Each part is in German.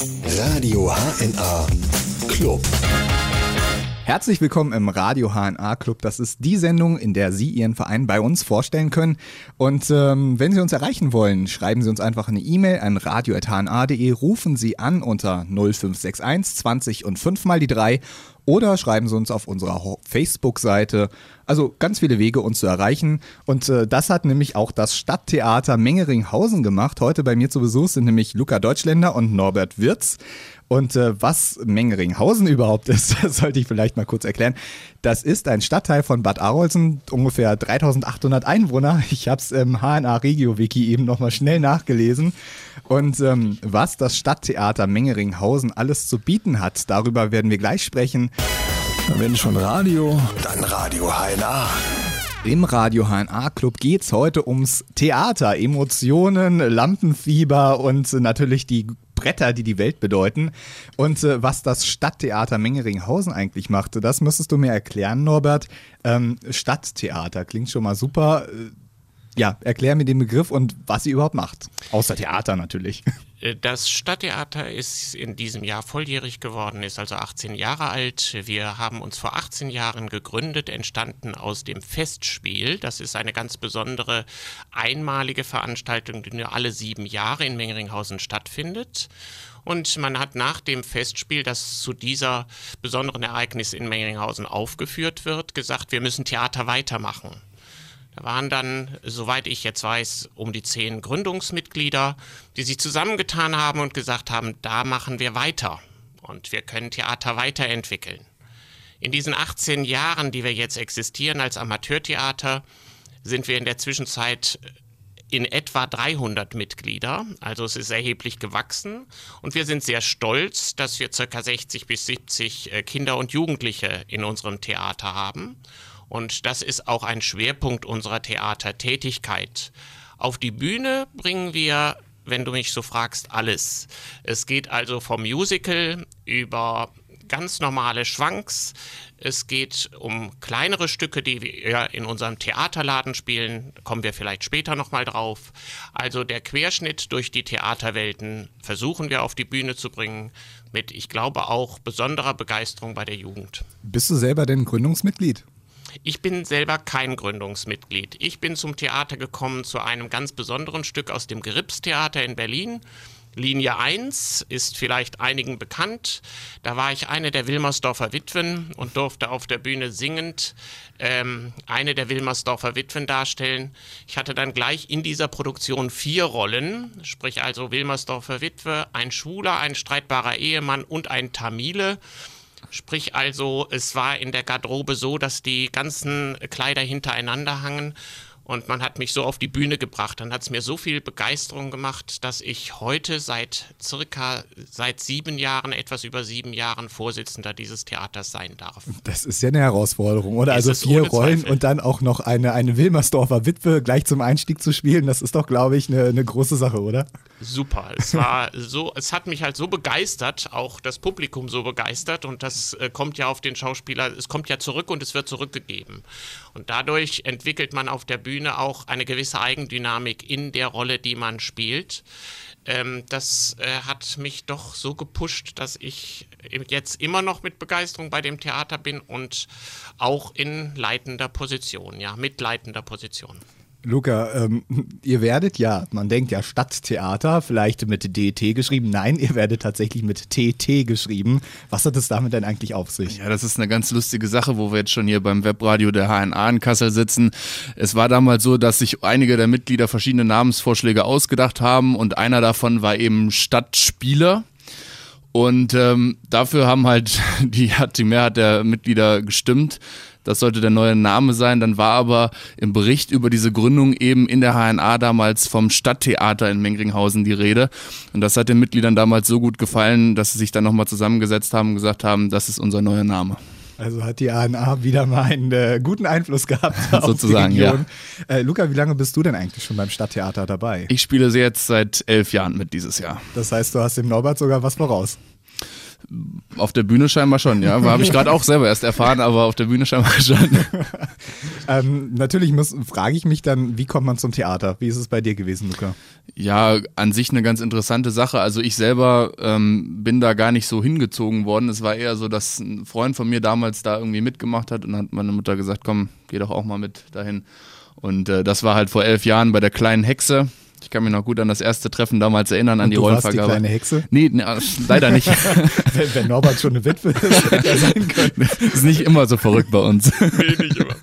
Radio HNA Club. Herzlich willkommen im Radio HNA Club. Das ist die Sendung, in der Sie Ihren Verein bei uns vorstellen können. Und ähm, wenn Sie uns erreichen wollen, schreiben Sie uns einfach eine E-Mail an radio.hna.de, rufen Sie an unter 0561 20 und 5 mal die 3 oder schreiben Sie uns auf unserer Facebook-Seite. Also ganz viele Wege, uns zu erreichen. Und äh, das hat nämlich auch das Stadttheater Mengeringhausen gemacht. Heute bei mir zu Besuch sind nämlich Luca Deutschländer und Norbert Wirz. Und äh, was Mengeringhausen überhaupt ist, das sollte ich vielleicht mal kurz erklären. Das ist ein Stadtteil von Bad Arolsen, ungefähr 3800 Einwohner. Ich habe es im HNA Regio Wiki eben nochmal schnell nachgelesen. Und ähm, was das Stadttheater Mengeringhausen alles zu bieten hat, darüber werden wir gleich sprechen. Wenn schon Radio, dann Radio HNA. Im Radio HNA Club geht es heute ums Theater, Emotionen, Lampenfieber und natürlich die Bretter, die die Welt bedeuten. Und äh, was das Stadttheater Mengeringhausen eigentlich macht, das müsstest du mir erklären, Norbert. Ähm, Stadttheater klingt schon mal super. Äh, ja, erklär mir den Begriff und was sie überhaupt macht. Außer Theater natürlich. Äh, das Stadttheater ist in diesem Jahr volljährig geworden, ist also 18 Jahre alt. Wir haben uns vor 18 Jahren gegründet, entstanden aus dem Festspiel. Das ist eine ganz besondere, einmalige Veranstaltung, die nur alle sieben Jahre in Mengeringhausen stattfindet. Und man hat nach dem Festspiel, das zu dieser besonderen Ereignis in Mengeringhausen aufgeführt wird, gesagt, wir müssen Theater weitermachen. Da waren dann, soweit ich jetzt weiß, um die zehn Gründungsmitglieder, die sich zusammengetan haben und gesagt haben, da machen wir weiter und wir können Theater weiterentwickeln. In diesen 18 Jahren, die wir jetzt existieren als Amateurtheater, sind wir in der Zwischenzeit in etwa 300 Mitglieder, also es ist erheblich gewachsen und wir sind sehr stolz, dass wir ca. 60 bis 70 äh, Kinder und Jugendliche in unserem Theater haben und das ist auch ein Schwerpunkt unserer Theatertätigkeit. Auf die Bühne bringen wir, wenn du mich so fragst, alles. Es geht also vom Musical über ganz normale Schwanks. Es geht um kleinere Stücke, die wir in unserem Theaterladen spielen. Kommen wir vielleicht später nochmal drauf. Also der Querschnitt durch die Theaterwelten versuchen wir auf die Bühne zu bringen. Mit, ich glaube, auch besonderer Begeisterung bei der Jugend. Bist du selber denn Gründungsmitglied? Ich bin selber kein Gründungsmitglied. Ich bin zum Theater gekommen zu einem ganz besonderen Stück aus dem Gripstheater in Berlin. Linie 1 ist vielleicht einigen bekannt. Da war ich eine der Wilmersdorfer Witwen und durfte auf der Bühne singend ähm, eine der Wilmersdorfer Witwen darstellen. Ich hatte dann gleich in dieser Produktion vier Rollen, sprich also Wilmersdorfer Witwe, ein Schwuler, ein streitbarer Ehemann und ein Tamile. Sprich also, es war in der Garderobe so, dass die ganzen Kleider hintereinander hangen und man hat mich so auf die Bühne gebracht. Dann hat es mir so viel Begeisterung gemacht, dass ich heute seit circa seit sieben Jahren, etwas über sieben Jahren Vorsitzender dieses Theaters sein darf. Das ist ja eine Herausforderung, oder? Ist also vier Rollen Zweifel. und dann auch noch eine, eine Wilmersdorfer Witwe gleich zum Einstieg zu spielen, das ist doch, glaube ich, eine, eine große Sache, oder? Super. Es war so, es hat mich halt so begeistert, auch das Publikum so begeistert und das äh, kommt ja auf den Schauspieler, es kommt ja zurück und es wird zurückgegeben. Und dadurch entwickelt man auf der Bühne auch eine gewisse Eigendynamik in der Rolle, die man spielt. Ähm, das äh, hat mich doch so gepusht, dass ich jetzt immer noch mit Begeisterung bei dem Theater bin und auch in leitender Position, ja, mitleitender Position. Luca, ähm, ihr werdet ja, man denkt ja Stadttheater, vielleicht mit DT geschrieben. Nein, ihr werdet tatsächlich mit TT geschrieben. Was hat es damit denn eigentlich auf sich? Ja, das ist eine ganz lustige Sache, wo wir jetzt schon hier beim Webradio der HNA in Kassel sitzen. Es war damals so, dass sich einige der Mitglieder verschiedene Namensvorschläge ausgedacht haben und einer davon war eben Stadtspieler. Und ähm, dafür haben halt die, die Mehrheit der Mitglieder gestimmt. Das sollte der neue Name sein. Dann war aber im Bericht über diese Gründung eben in der HNA damals vom Stadttheater in Mengringhausen die Rede. Und das hat den Mitgliedern damals so gut gefallen, dass sie sich dann nochmal zusammengesetzt haben und gesagt haben, das ist unser neuer Name. Also hat die ANA wieder mal einen äh, guten Einfluss gehabt Sozusagen. Ja. Äh, Luca, wie lange bist du denn eigentlich schon beim Stadttheater dabei? Ich spiele sie jetzt seit elf Jahren mit dieses Jahr. Das heißt, du hast dem Norbert sogar was voraus. Auf der Bühne scheinbar schon, ja. Habe ich gerade auch selber erst erfahren, aber auf der Bühne scheinbar schon. ähm, natürlich frage ich mich dann, wie kommt man zum Theater? Wie ist es bei dir gewesen, Luca? Ja, an sich eine ganz interessante Sache. Also ich selber ähm, bin da gar nicht so hingezogen worden. Es war eher so, dass ein Freund von mir damals da irgendwie mitgemacht hat und hat meine Mutter gesagt, komm, geh doch auch mal mit dahin. Und äh, das war halt vor elf Jahren bei der kleinen Hexe. Ich kann mich noch gut an das erste Treffen damals erinnern, an Und die du Rollenvergabe. Warst die kleine Hexe? Nee, nee leider nicht. wenn, wenn Norbert schon eine Witwe ist, hätte er sein können. ist nicht immer so verrückt bei uns. Nee, nicht immer.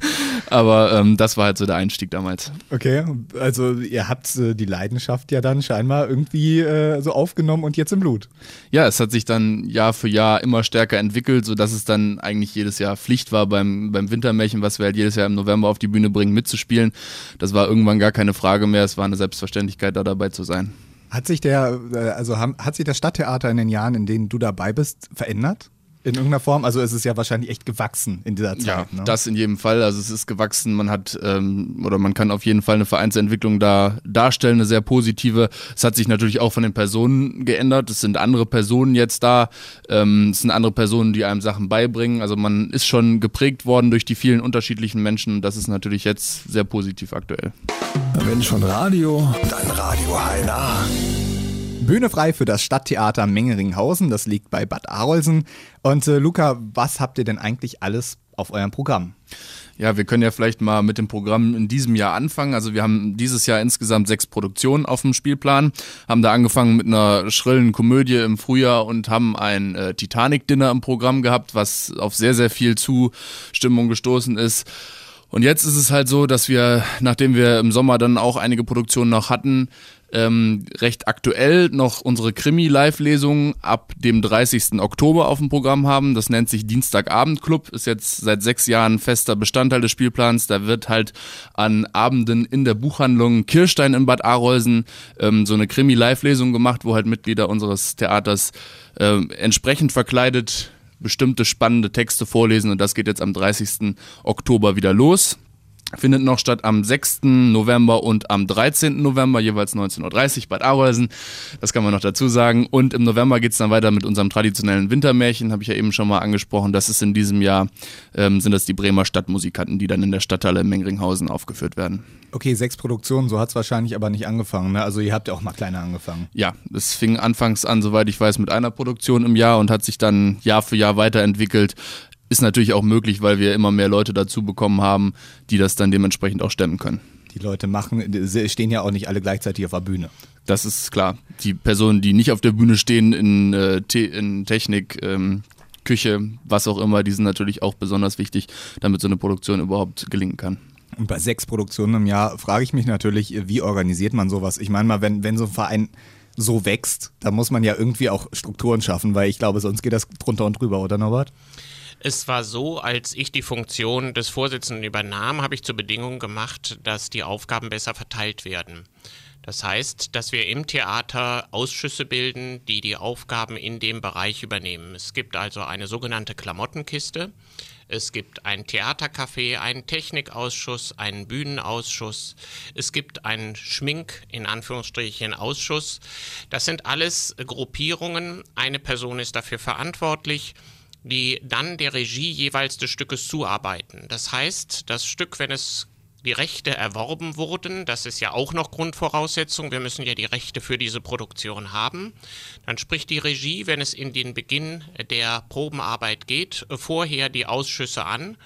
Aber ähm, das war halt so der Einstieg damals. Okay, also ihr habt äh, die Leidenschaft ja dann scheinbar irgendwie äh, so aufgenommen und jetzt im Blut. Ja, es hat sich dann Jahr für Jahr immer stärker entwickelt, sodass es dann eigentlich jedes Jahr Pflicht war beim, beim Wintermärchen, was wir halt jedes Jahr im November auf die Bühne bringen, mitzuspielen. Das war irgendwann gar keine Frage mehr, es war eine Selbstverständlichkeit, da dabei zu sein. Hat sich der, äh, also hat sich das Stadttheater in den Jahren, in denen du dabei bist, verändert? In irgendeiner Form? Also es ist ja wahrscheinlich echt gewachsen in dieser Zeit. Ja, ne? das in jedem Fall. Also es ist gewachsen. Man hat ähm, oder man kann auf jeden Fall eine Vereinsentwicklung da darstellen, eine sehr positive. Es hat sich natürlich auch von den Personen geändert. Es sind andere Personen jetzt da. Ähm, es sind andere Personen, die einem Sachen beibringen. Also man ist schon geprägt worden durch die vielen unterschiedlichen Menschen. Das ist natürlich jetzt sehr positiv aktuell. Wenn schon Radio, dann Radio HNA. Bühne frei für das Stadttheater Mengeringhausen, das liegt bei Bad Arolsen. Und äh, Luca, was habt ihr denn eigentlich alles auf eurem Programm? Ja, wir können ja vielleicht mal mit dem Programm in diesem Jahr anfangen. Also wir haben dieses Jahr insgesamt sechs Produktionen auf dem Spielplan, haben da angefangen mit einer schrillen Komödie im Frühjahr und haben ein äh, Titanic-Dinner im Programm gehabt, was auf sehr, sehr viel Zustimmung gestoßen ist. Und jetzt ist es halt so, dass wir, nachdem wir im Sommer dann auch einige Produktionen noch hatten, ähm, recht aktuell noch unsere Krimi-Live-Lesung ab dem 30. Oktober auf dem Programm haben. Das nennt sich Dienstagabend-Club, ist jetzt seit sechs Jahren fester Bestandteil des Spielplans. Da wird halt an Abenden in der Buchhandlung Kirstein in Bad Arolsen ähm, so eine Krimi-Live-Lesung gemacht, wo halt Mitglieder unseres Theaters äh, entsprechend verkleidet bestimmte spannende Texte vorlesen und das geht jetzt am 30. Oktober wieder los findet noch statt am 6. November und am 13. November, jeweils 19.30 Uhr Bad Arolsen. Das kann man noch dazu sagen. Und im November geht es dann weiter mit unserem traditionellen Wintermärchen, habe ich ja eben schon mal angesprochen. Das ist in diesem Jahr, ähm, sind das die Bremer Stadtmusikanten, die dann in der Stadthalle in Mengringhausen aufgeführt werden. Okay, sechs Produktionen, so hat es wahrscheinlich aber nicht angefangen. Ne? Also ihr habt ja auch mal kleiner angefangen. Ja, es fing anfangs an, soweit ich weiß, mit einer Produktion im Jahr und hat sich dann Jahr für Jahr weiterentwickelt ist natürlich auch möglich, weil wir immer mehr Leute dazu bekommen haben, die das dann dementsprechend auch stemmen können. Die Leute machen, stehen ja auch nicht alle gleichzeitig auf der Bühne. Das ist klar. Die Personen, die nicht auf der Bühne stehen, in, äh, in Technik, ähm, Küche, was auch immer, die sind natürlich auch besonders wichtig, damit so eine Produktion überhaupt gelingen kann. Und bei sechs Produktionen im Jahr frage ich mich natürlich, wie organisiert man sowas? Ich meine mal, wenn, wenn so ein Verein so wächst, da muss man ja irgendwie auch Strukturen schaffen, weil ich glaube, sonst geht das drunter und drüber, oder Norbert? Es war so, als ich die Funktion des Vorsitzenden übernahm, habe ich zur Bedingung gemacht, dass die Aufgaben besser verteilt werden. Das heißt, dass wir im Theater Ausschüsse bilden, die die Aufgaben in dem Bereich übernehmen. Es gibt also eine sogenannte Klamottenkiste. Es gibt ein Theatercafé, einen Technikausschuss, einen Bühnenausschuss. Es gibt einen Schmink, in Anführungsstrichen, Ausschuss. Das sind alles Gruppierungen. Eine Person ist dafür verantwortlich die dann der Regie jeweils des Stückes zuarbeiten. Das heißt, das Stück, wenn es die Rechte erworben wurden, das ist ja auch noch Grundvoraussetzung, wir müssen ja die Rechte für diese Produktion haben, dann spricht die Regie, wenn es in den Beginn der Probenarbeit geht, vorher die Ausschüsse an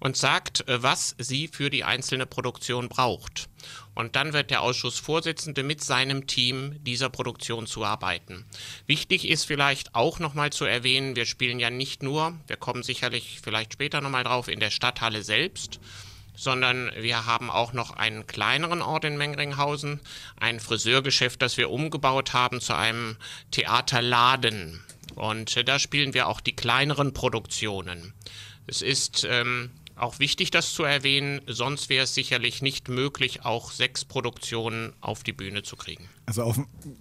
und sagt, was sie für die einzelne Produktion braucht. Und dann wird der Ausschussvorsitzende mit seinem Team dieser Produktion zuarbeiten. Wichtig ist vielleicht auch nochmal zu erwähnen, wir spielen ja nicht nur, wir kommen sicherlich vielleicht später nochmal drauf, in der Stadthalle selbst, sondern wir haben auch noch einen kleineren Ort in Mengringhausen, ein Friseurgeschäft, das wir umgebaut haben zu einem Theaterladen. Und da spielen wir auch die kleineren Produktionen. Es ist ähm, auch wichtig, das zu erwähnen, sonst wäre es sicherlich nicht möglich, auch sechs Produktionen auf die Bühne zu kriegen. Also auf,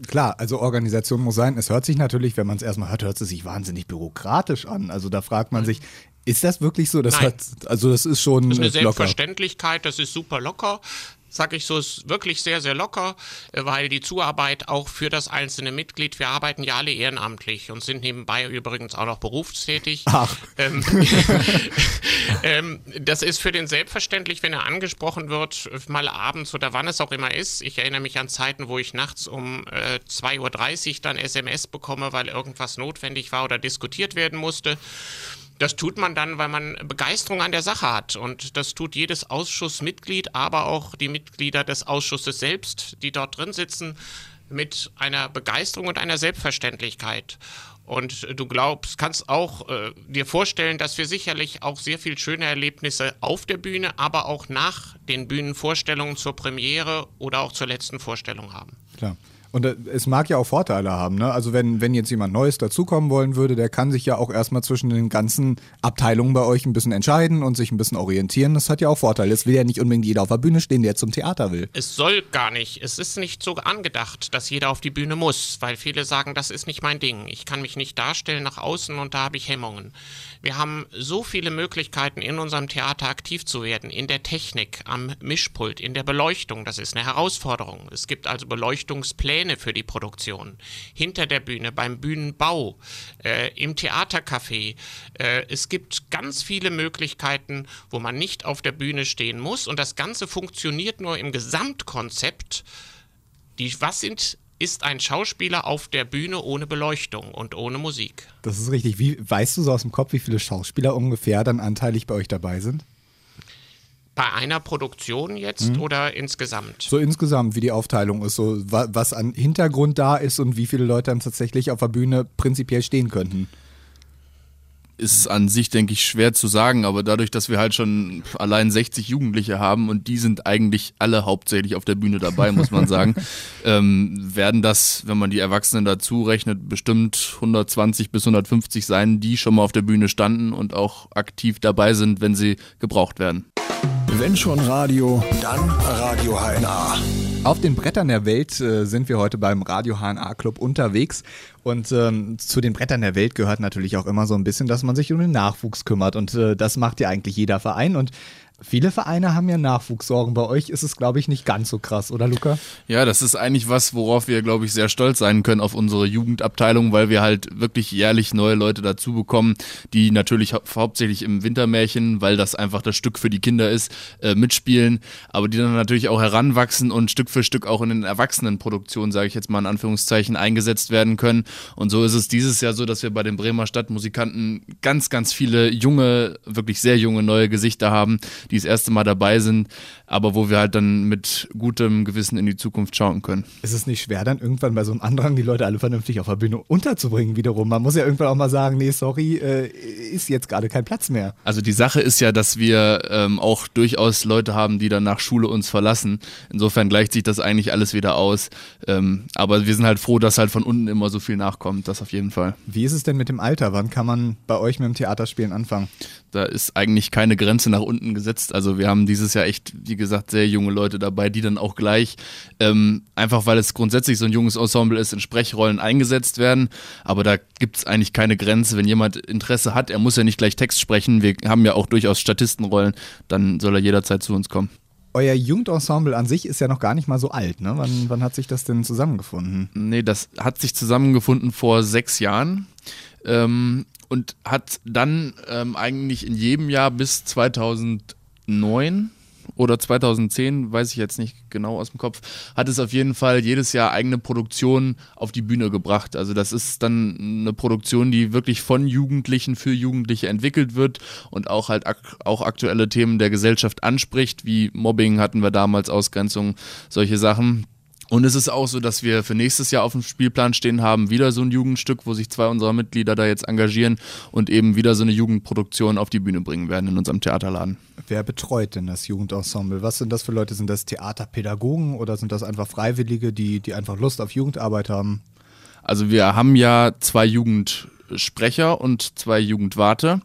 klar, also Organisation muss sein. Es hört sich natürlich, wenn man es erstmal hört, hört es sich wahnsinnig bürokratisch an. Also da fragt man sich, ist das wirklich so? Das Nein. Hat, also das ist schon. Das ist eine Selbstverständlichkeit, das ist super locker. Sag ich so, ist wirklich sehr, sehr locker, äh, weil die Zuarbeit auch für das einzelne Mitglied, wir arbeiten ja alle ehrenamtlich und sind nebenbei übrigens auch noch berufstätig. Ach. Ähm, ähm, das ist für den selbstverständlich, wenn er angesprochen wird, mal abends oder wann es auch immer ist. Ich erinnere mich an Zeiten, wo ich nachts um äh, 2.30 Uhr dann SMS bekomme, weil irgendwas notwendig war oder diskutiert werden musste. Das tut man dann, weil man Begeisterung an der Sache hat. Und das tut jedes Ausschussmitglied, aber auch die Mitglieder des Ausschusses selbst, die dort drin sitzen, mit einer Begeisterung und einer Selbstverständlichkeit. Und du glaubst, kannst auch äh, dir vorstellen, dass wir sicherlich auch sehr viel schöne Erlebnisse auf der Bühne, aber auch nach den Bühnenvorstellungen zur Premiere oder auch zur letzten Vorstellung haben. Klar. Und äh, es mag ja auch Vorteile haben. Ne? Also wenn, wenn jetzt jemand Neues dazukommen wollen würde, der kann sich ja auch erstmal zwischen den ganzen Abteilungen bei euch ein bisschen entscheiden und sich ein bisschen orientieren. Das hat ja auch Vorteile. Es will ja nicht unbedingt jeder auf der Bühne stehen, der zum Theater will. Es soll gar nicht. Es ist nicht so angedacht, dass jeder auf die Bühne muss, weil viele sagen, das ist nicht mein Ding. Ich kann mich nicht darstellen nach außen und da habe ich Hemmungen. Wir haben so viele Möglichkeiten, in unserem Theater aktiv zu werden. In der Technik, am Mischpult, in der Beleuchtung. Das ist eine Herausforderung. Es gibt also Beleuchtungspläne für die Produktion. Hinter der Bühne, beim Bühnenbau, äh, im Theatercafé. Äh, es gibt ganz viele Möglichkeiten, wo man nicht auf der Bühne stehen muss. Und das Ganze funktioniert nur im Gesamtkonzept. Die, was sind ist ein Schauspieler auf der Bühne ohne Beleuchtung und ohne Musik. Das ist richtig. Wie, weißt du so aus dem Kopf, wie viele Schauspieler ungefähr dann anteilig bei euch dabei sind? Bei einer Produktion jetzt mhm. oder insgesamt? So insgesamt, wie die Aufteilung ist, so was an Hintergrund da ist und wie viele Leute dann tatsächlich auf der Bühne prinzipiell stehen könnten ist an sich, denke ich, schwer zu sagen, aber dadurch, dass wir halt schon allein 60 Jugendliche haben und die sind eigentlich alle hauptsächlich auf der Bühne dabei, muss man sagen, ähm, werden das, wenn man die Erwachsenen dazu rechnet, bestimmt 120 bis 150 sein, die schon mal auf der Bühne standen und auch aktiv dabei sind, wenn sie gebraucht werden. Wenn schon Radio, dann Radio HNA. Auf den Brettern der Welt äh, sind wir heute beim Radio HNA Club unterwegs. Und ähm, zu den Brettern der Welt gehört natürlich auch immer so ein bisschen, dass man sich um den Nachwuchs kümmert. Und äh, das macht ja eigentlich jeder Verein. Und Viele Vereine haben ja Nachwuchssorgen. Bei euch ist es, glaube ich, nicht ganz so krass, oder Luca? Ja, das ist eigentlich was, worauf wir, glaube ich, sehr stolz sein können auf unsere Jugendabteilung, weil wir halt wirklich jährlich neue Leute dazu bekommen, die natürlich hau hauptsächlich im Wintermärchen, weil das einfach das Stück für die Kinder ist, äh, mitspielen, aber die dann natürlich auch heranwachsen und Stück für Stück auch in den Erwachsenenproduktionen, sage ich jetzt mal in Anführungszeichen, eingesetzt werden können. Und so ist es dieses Jahr so, dass wir bei den Bremer Stadtmusikanten ganz, ganz viele junge, wirklich sehr junge neue Gesichter haben, die das erste Mal dabei sind, aber wo wir halt dann mit gutem Gewissen in die Zukunft schauen können. Ist es nicht schwer, dann irgendwann bei so einem Andrang die Leute alle vernünftig auf der Bühne unterzubringen wiederum? Man muss ja irgendwann auch mal sagen, nee, sorry, äh, ist jetzt gerade kein Platz mehr. Also die Sache ist ja, dass wir ähm, auch durchaus Leute haben, die dann nach Schule uns verlassen. Insofern gleicht sich das eigentlich alles wieder aus. Ähm, aber wir sind halt froh, dass halt von unten immer so viel nachkommt, das auf jeden Fall. Wie ist es denn mit dem Alter? Wann kann man bei euch mit dem Theaterspielen anfangen? Da ist eigentlich keine Grenze nach unten gesetzt. Also wir haben dieses Jahr echt, wie gesagt, sehr junge Leute dabei, die dann auch gleich, ähm, einfach weil es grundsätzlich so ein junges Ensemble ist, in Sprechrollen eingesetzt werden. Aber da gibt es eigentlich keine Grenze. Wenn jemand Interesse hat, er muss ja nicht gleich Text sprechen. Wir haben ja auch durchaus Statistenrollen, dann soll er jederzeit zu uns kommen. Euer Jugendensemble an sich ist ja noch gar nicht mal so alt, ne? Wann, wann hat sich das denn zusammengefunden? Nee, das hat sich zusammengefunden vor sechs Jahren. Ähm, und hat dann ähm, eigentlich in jedem Jahr bis 2009 oder 2010, weiß ich jetzt nicht genau aus dem Kopf, hat es auf jeden Fall jedes Jahr eigene Produktionen auf die Bühne gebracht. Also das ist dann eine Produktion, die wirklich von Jugendlichen für Jugendliche entwickelt wird und auch halt ak auch aktuelle Themen der Gesellschaft anspricht, wie Mobbing hatten wir damals, Ausgrenzung, solche Sachen. Und es ist auch so, dass wir für nächstes Jahr auf dem Spielplan stehen haben, wieder so ein Jugendstück, wo sich zwei unserer Mitglieder da jetzt engagieren und eben wieder so eine Jugendproduktion auf die Bühne bringen werden in unserem Theaterladen. Wer betreut denn das Jugendensemble? Was sind das für Leute? Sind das Theaterpädagogen oder sind das einfach Freiwillige, die, die einfach Lust auf Jugendarbeit haben? Also wir haben ja zwei Jugendsprecher und zwei Jugendwarte.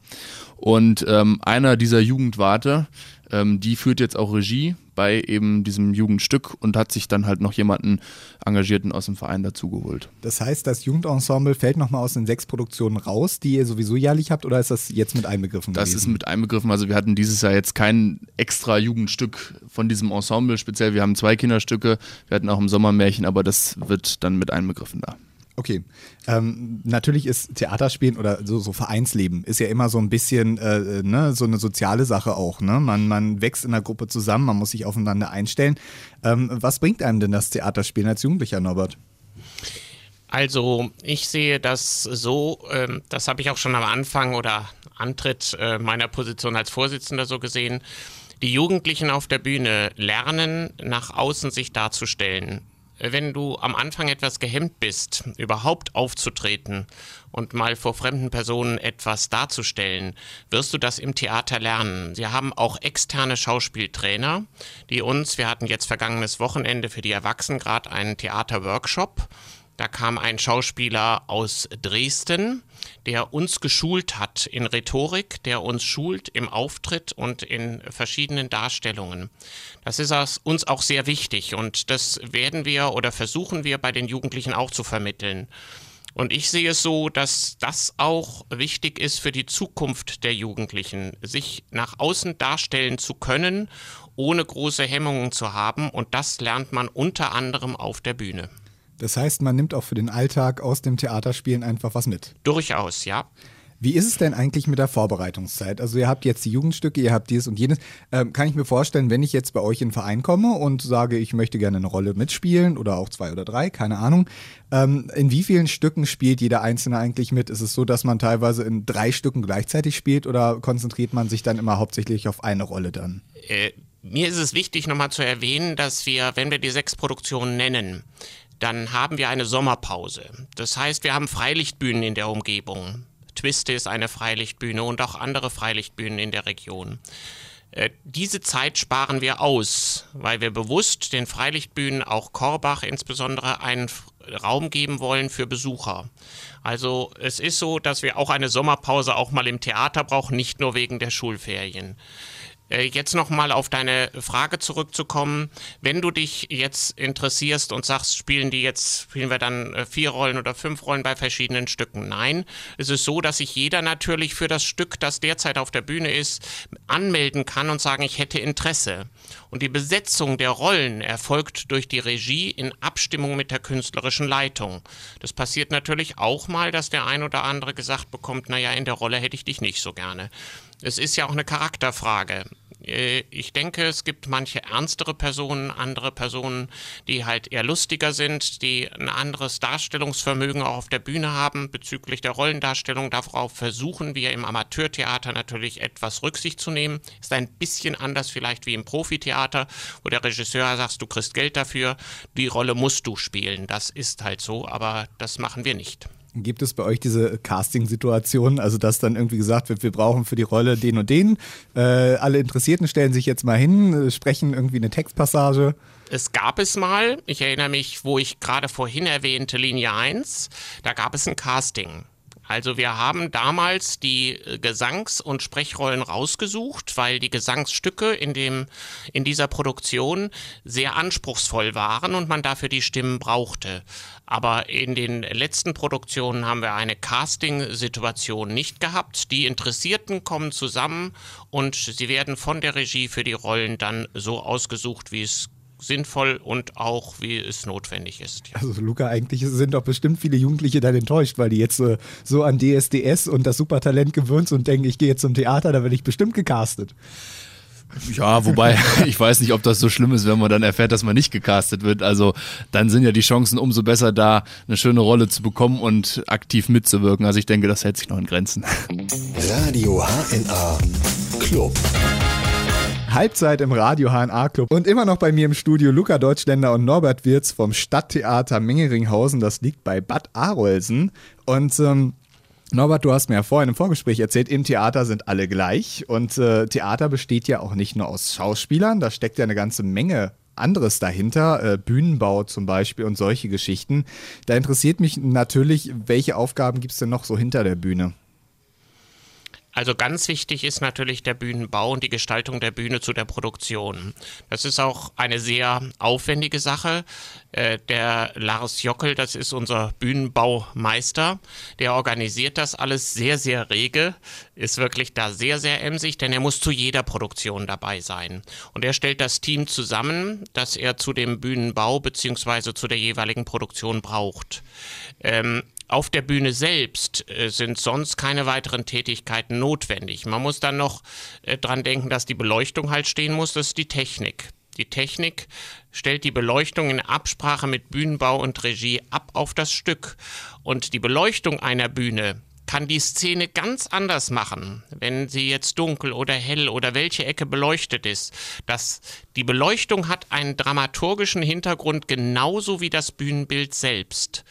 Und ähm, einer dieser Jugendwarte Ähm, die führt jetzt auch Regie bei eben diesem Jugendstück und hat sich dann halt noch jemanden Engagierten aus dem Verein dazugeholt. Das heißt, das Jugendensemble fällt nochmal aus den sechs Produktionen raus, die ihr sowieso jährlich habt, oder ist das jetzt mit einbegriffen? Das gewesen? ist mit einbegriffen. Also wir hatten dieses Jahr jetzt kein extra Jugendstück von diesem Ensemble speziell. Wir haben zwei Kinderstücke, wir hatten auch im Sommermärchen, aber das wird dann mit einbegriffen da. Okay. Ähm, natürlich ist Theaterspielen oder so, so, Vereinsleben ist ja immer so ein bisschen äh, ne, so eine soziale Sache auch. Ne? Man, man wächst in der Gruppe zusammen, man muss sich aufeinander einstellen. Ähm, was bringt einem denn das Theaterspielen als Jugendlicher, Norbert? Also ich sehe das so, ähm, das habe ich auch schon am Anfang oder Antritt äh, meiner Position als Vorsitzender so gesehen. Die Jugendlichen auf der Bühne lernen, nach außen sich darzustellen wenn du am Anfang etwas gehemmt bist, überhaupt aufzutreten und mal vor fremden Personen etwas darzustellen, wirst du das im Theater lernen. Sie haben auch externe Schauspieltrainer, die uns, wir hatten jetzt vergangenes Wochenende für die Erwachsenen gerade einen Theaterworkshop da kam ein Schauspieler aus Dresden, der uns geschult hat in Rhetorik, der uns schult im Auftritt und in verschiedenen Darstellungen. Das ist uns auch sehr wichtig und das werden wir oder versuchen wir bei den Jugendlichen auch zu vermitteln. Und ich sehe es so, dass das auch wichtig ist für die Zukunft der Jugendlichen, sich nach außen darstellen zu können, ohne große Hemmungen zu haben. Und das lernt man unter anderem auf der Bühne. Das heißt, man nimmt auch für den Alltag aus dem Theaterspielen einfach was mit. Durchaus, ja. Wie ist es denn eigentlich mit der Vorbereitungszeit? Also ihr habt jetzt die Jugendstücke, ihr habt dies und jenes. Ähm, kann ich mir vorstellen, wenn ich jetzt bei euch in den Verein komme und sage, ich möchte gerne eine Rolle mitspielen oder auch zwei oder drei, keine Ahnung. Ähm, in wie vielen Stücken spielt jeder Einzelne eigentlich mit? Ist es so, dass man teilweise in drei Stücken gleichzeitig spielt oder konzentriert man sich dann immer hauptsächlich auf eine Rolle dann? Äh, mir ist es wichtig, nochmal zu erwähnen, dass wir, wenn wir die sechs Produktionen nennen, dann haben wir eine Sommerpause. Das heißt, wir haben Freilichtbühnen in der Umgebung. Twiste ist eine Freilichtbühne und auch andere Freilichtbühnen in der Region. Äh, diese Zeit sparen wir aus, weil wir bewusst den Freilichtbühnen, auch Korbach insbesondere, einen Raum geben wollen für Besucher. Also es ist so, dass wir auch eine Sommerpause auch mal im Theater brauchen, nicht nur wegen der Schulferien. Äh, jetzt nochmal auf deine Frage zurückzukommen. Wenn du dich jetzt interessierst und sagst, spielen die jetzt, spielen wir dann äh, vier Rollen oder fünf Rollen bei verschiedenen Stücken? Nein, es ist so, dass sich jeder natürlich für das Stück, das derzeit auf der Bühne ist, anmelden kann und sagen, ich hätte Interesse. Und die Besetzung der Rollen erfolgt durch die Regie in Abstimmung mit der künstlerischen Leitung. Das passiert natürlich auch mal, dass der ein oder andere gesagt bekommt, naja, in der Rolle hätte ich dich nicht so gerne. Es ist ja auch eine Charakterfrage. Äh, ich denke, es gibt manche ernstere Personen, andere Personen, die halt eher lustiger sind, die ein anderes Darstellungsvermögen auch auf der Bühne haben bezüglich der Rollendarstellung. Darauf versuchen wir im Amateurtheater natürlich etwas Rücksicht zu nehmen. Ist ein bisschen anders vielleicht wie im Profitheater, wo der Regisseur sagt, du kriegst Geld dafür, die Rolle musst du spielen. Das ist halt so, aber das machen wir nicht. Gibt es bei euch diese Casting-Situation, also dass dann irgendwie gesagt wird, wir brauchen für die Rolle den und den? Äh, alle Interessierten stellen sich jetzt mal hin, äh, sprechen irgendwie eine Textpassage. Es gab es mal, ich erinnere mich, wo ich gerade vorhin erwähnte Linie 1, da gab es ein Casting. Also wir haben damals die äh, Gesangs- und Sprechrollen rausgesucht, weil die Gesangsstücke in, dem, in dieser Produktion sehr anspruchsvoll waren und man dafür die Stimmen brauchte. Aber in den letzten Produktionen haben wir eine Casting-Situation nicht gehabt. Die Interessierten kommen zusammen und sie werden von der Regie für die Rollen dann so ausgesucht, wie es sinnvoll und auch wie es notwendig ist. Ja. Also Luca, eigentlich sind doch bestimmt viele Jugendliche dann enttäuscht, weil die jetzt äh, so an DSDS und das Supertalent gewöhnt sind und denken, ich gehe jetzt zum Theater, da werde ich bestimmt gecastet. Ja, wobei ich weiß nicht, ob das so schlimm ist, wenn man dann erfährt, dass man nicht gecastet wird. Also dann sind ja die Chancen umso besser da, eine schöne Rolle zu bekommen und aktiv mitzuwirken. Also ich denke, das hält sich noch in Grenzen. Radio HNA Club. Halbzeit im Radio HNA Club und immer noch bei mir im Studio Luca Deutschländer und Norbert Wirz vom Stadttheater Mengeringhausen. Das liegt bei Bad Arolsen. Und ähm, Norbert, du hast mir ja vorhin im Vorgespräch erzählt, im Theater sind alle gleich. Und äh, Theater besteht ja auch nicht nur aus Schauspielern, da steckt ja eine ganze Menge anderes dahinter, äh, Bühnenbau zum Beispiel und solche Geschichten. Da interessiert mich natürlich, welche Aufgaben gibt es denn noch so hinter der Bühne? Also ganz wichtig ist natürlich der Bühnenbau und die Gestaltung der Bühne zu der Produktion. Das ist auch eine sehr aufwendige Sache. Äh, der Lars Jockel, das ist unser Bühnenbaumeister, der organisiert das alles sehr, sehr rege, ist wirklich da sehr, sehr emsig, denn er muss zu jeder Produktion dabei sein. Und er stellt das Team zusammen, das er zu dem Bühnenbau bzw. zu der jeweiligen Produktion braucht. Ähm, auf der Bühne selbst äh, sind sonst keine weiteren Tätigkeiten notwendig. Man muss dann noch äh, dran denken, dass die Beleuchtung halt stehen muss. Das ist die Technik. Die Technik stellt die Beleuchtung in Absprache mit Bühnenbau und Regie ab auf das Stück. Und die Beleuchtung einer Bühne kann die Szene ganz anders machen, wenn sie jetzt dunkel oder hell oder welche Ecke beleuchtet ist. Das, die Beleuchtung hat einen dramaturgischen Hintergrund genauso wie das Bühnenbild selbst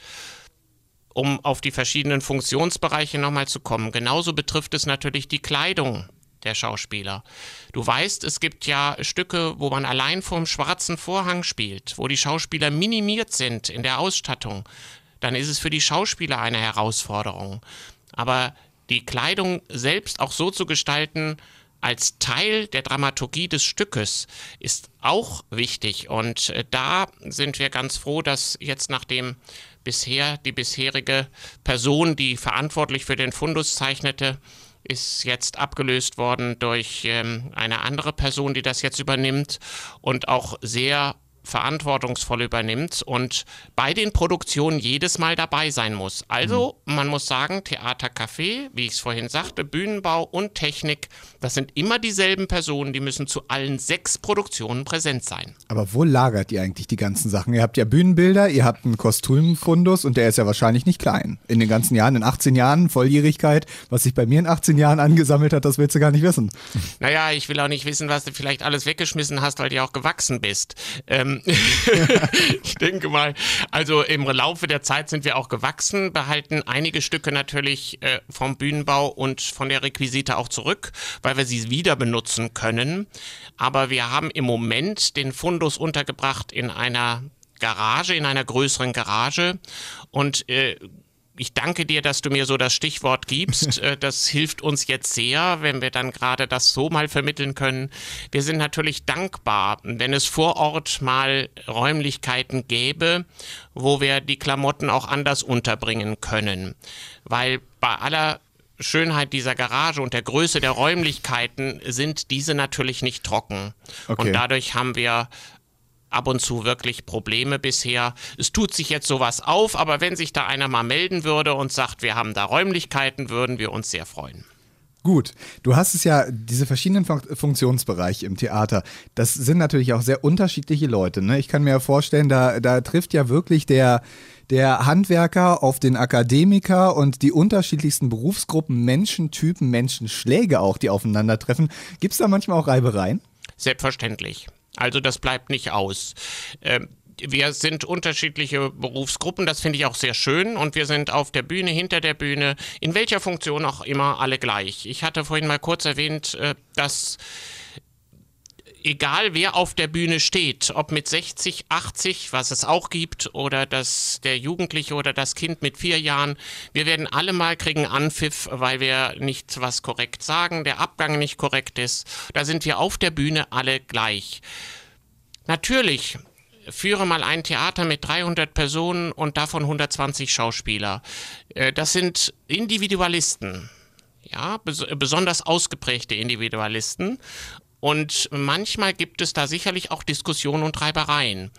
um auf die verschiedenen Funktionsbereiche nochmal zu kommen. Genauso betrifft es natürlich die Kleidung der Schauspieler. Du weißt, es gibt ja Stücke, wo man allein vorm schwarzen Vorhang spielt, wo die Schauspieler minimiert sind in der Ausstattung. Dann ist es für die Schauspieler eine Herausforderung. Aber die Kleidung selbst auch so zu gestalten, als Teil der Dramaturgie des Stückes ist auch wichtig. Und äh, da sind wir ganz froh, dass jetzt nachdem bisher die bisherige Person, die verantwortlich für den Fundus zeichnete, ist jetzt abgelöst worden durch ähm, eine andere Person, die das jetzt übernimmt und auch sehr verantwortungsvoll übernimmt und bei den Produktionen jedes Mal dabei sein muss. Also, mhm. man muss sagen, Theater, Café, wie ich es vorhin sagte, Bühnenbau und Technik, das sind immer dieselben Personen, die müssen zu allen sechs Produktionen präsent sein. Aber wo lagert ihr eigentlich die ganzen Sachen? Ihr habt ja Bühnenbilder, ihr habt einen Kostümfundus und der ist ja wahrscheinlich nicht klein. In den ganzen Jahren, in 18 Jahren Volljährigkeit, was sich bei mir in 18 Jahren angesammelt hat, das willst du gar nicht wissen. Naja, ich will auch nicht wissen, was du vielleicht alles weggeschmissen hast, weil du ja auch gewachsen bist. Ähm, ähm, ich denke mal, also im Laufe der Zeit sind wir auch gewachsen, behalten einige Stücke natürlich äh, vom Bühnenbau und von der Requisite auch zurück, weil wir sie wieder benutzen können. Aber wir haben im Moment den Fundus untergebracht in einer Garage, in einer größeren Garage und äh, ich danke dir, dass du mir so das Stichwort gibst. Äh, das hilft uns jetzt sehr, wenn wir dann gerade das so mal vermitteln können. Wir sind natürlich dankbar, wenn es vor Ort mal Räumlichkeiten gäbe, wo wir die Klamotten auch anders unterbringen können. Weil bei aller Schönheit dieser Garage und der Größe der Räumlichkeiten sind diese natürlich nicht trocken. Okay. Und dadurch haben wir ab und zu wirklich Probleme bisher. Es tut sich jetzt sowas auf, aber wenn sich da einer mal melden würde und sagt, wir haben da Räumlichkeiten, würden wir uns sehr freuen. Gut, du hast es ja, diese verschiedenen Funktionsbereiche im Theater, das sind natürlich auch sehr unterschiedliche Leute. Ne? Ich kann mir ja vorstellen, da, da trifft ja wirklich der, der Handwerker auf den Akademiker und die unterschiedlichsten Berufsgruppen, Menschentypen, Menschenschläge auch, die aufeinandertreffen. Gibt es da manchmal auch Reibereien? Selbstverständlich. Also das bleibt nicht aus. Ähm, wir sind unterschiedliche Berufsgruppen, das finde ich auch sehr schön und wir sind auf der Bühne, hinter der Bühne, in welcher Funktion auch immer alle gleich. Ich hatte vorhin mal kurz erwähnt, äh, dass egal wer auf der Bühne steht, ob mit 60, 80, was es auch gibt, oder das, der Jugendliche oder das Kind mit vier Jahren, wir werden alle mal kriegen Anpfiff, weil wir nicht was korrekt sagen, der Abgang nicht korrekt ist. Da sind wir auf der Bühne alle gleich. Natürlich führe mal ein Theater mit 300 Personen und davon 120 Schauspieler. Äh, das sind Individualisten ja, bes besonders ausgeprägte Individualisten. Und manchmal gibt es da sicherlich auch Diskussionen und Reibereien.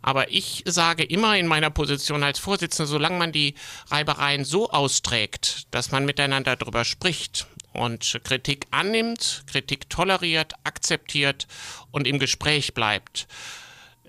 Aber ich sage immer in meiner Position als Vorsitzender, solange man die Reibereien so austrägt, dass man miteinander darüber spricht und Kritik annimmt, Kritik toleriert, akzeptiert und im Gespräch bleibt.